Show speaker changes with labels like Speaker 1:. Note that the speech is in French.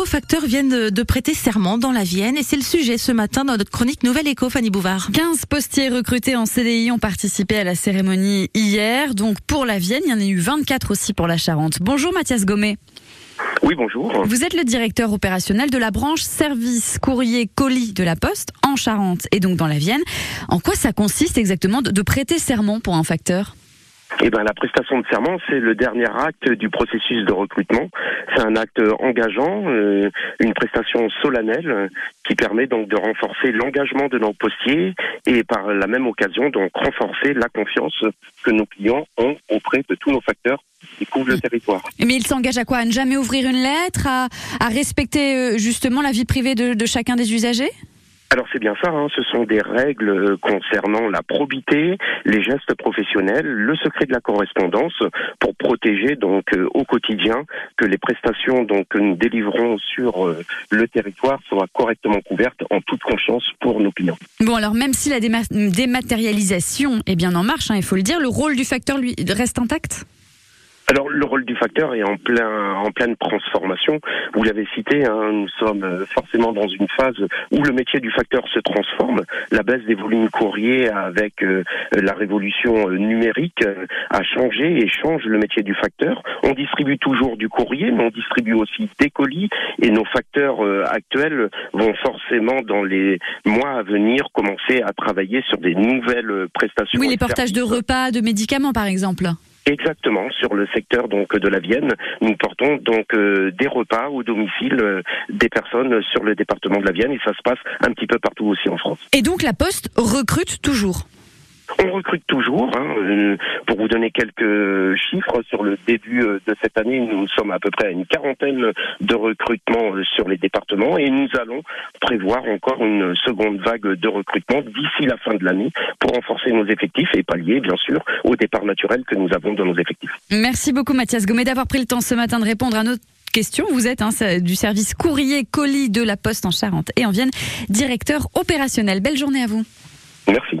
Speaker 1: nouveaux facteurs viennent de prêter serment dans la Vienne et c'est le sujet ce matin dans notre chronique Nouvelle Éco, Fanny Bouvard.
Speaker 2: 15 postiers recrutés en CDI ont participé à la cérémonie hier. Donc pour la Vienne, il y en a eu 24 aussi pour la Charente. Bonjour Mathias Gommet.
Speaker 3: Oui, bonjour.
Speaker 2: Vous êtes le directeur opérationnel de la branche service courrier colis de la Poste en Charente et donc dans la Vienne. En quoi ça consiste exactement de prêter serment pour un facteur?
Speaker 3: Eh ben, la prestation de serment, c'est le dernier acte du processus de recrutement. C'est un acte engageant, euh, une prestation solennelle euh, qui permet donc de renforcer l'engagement de nos postiers et par la même occasion donc renforcer la confiance que nos clients ont auprès de tous nos facteurs qui couvrent le territoire.
Speaker 2: Mais il s'engage à quoi? À ne jamais ouvrir une lettre, à, respecter euh, justement la vie privée de chacun des usagers?
Speaker 3: Alors c'est bien ça, hein. ce sont des règles concernant la probité, les gestes professionnels, le secret de la correspondance pour protéger donc euh, au quotidien que les prestations donc que nous délivrons sur euh, le territoire soient correctement couvertes en toute confiance pour nos clients.
Speaker 2: Bon alors même si la dématérialisation est bien en marche, hein, il faut le dire, le rôle du facteur lui reste intact?
Speaker 3: Alors le rôle du facteur est en plein en pleine transformation. Vous l'avez cité, hein, nous sommes euh, forcément dans une phase où le métier du facteur se transforme. La baisse des volumes courriers avec euh, la révolution euh, numérique a changé et change le métier du facteur. On distribue toujours du courrier, mais on distribue aussi des colis et nos facteurs actuels vont forcément dans les mois à venir commencer à travailler sur des nouvelles prestations.
Speaker 2: Oui, les portages de repas, de médicaments par exemple.
Speaker 3: Exactement, sur le secteur donc de la Vienne, nous portons donc euh, des repas au domicile euh, des personnes sur le département de la Vienne et ça se passe un petit peu partout aussi en France.
Speaker 2: Et donc la Poste recrute toujours
Speaker 3: on recrute toujours. Hein, euh, pour vous donner quelques chiffres, sur le début euh, de cette année, nous sommes à peu près à une quarantaine de recrutements euh, sur les départements et nous allons prévoir encore une seconde vague de recrutement d'ici la fin de l'année pour renforcer nos effectifs et pallier, bien sûr, au départ naturel que nous avons dans nos effectifs.
Speaker 2: Merci beaucoup Mathias Gomet d'avoir pris le temps ce matin de répondre à nos questions. Vous êtes hein, du service courrier colis de la Poste en Charente et en Vienne, directeur opérationnel. Belle journée à vous.
Speaker 3: Merci.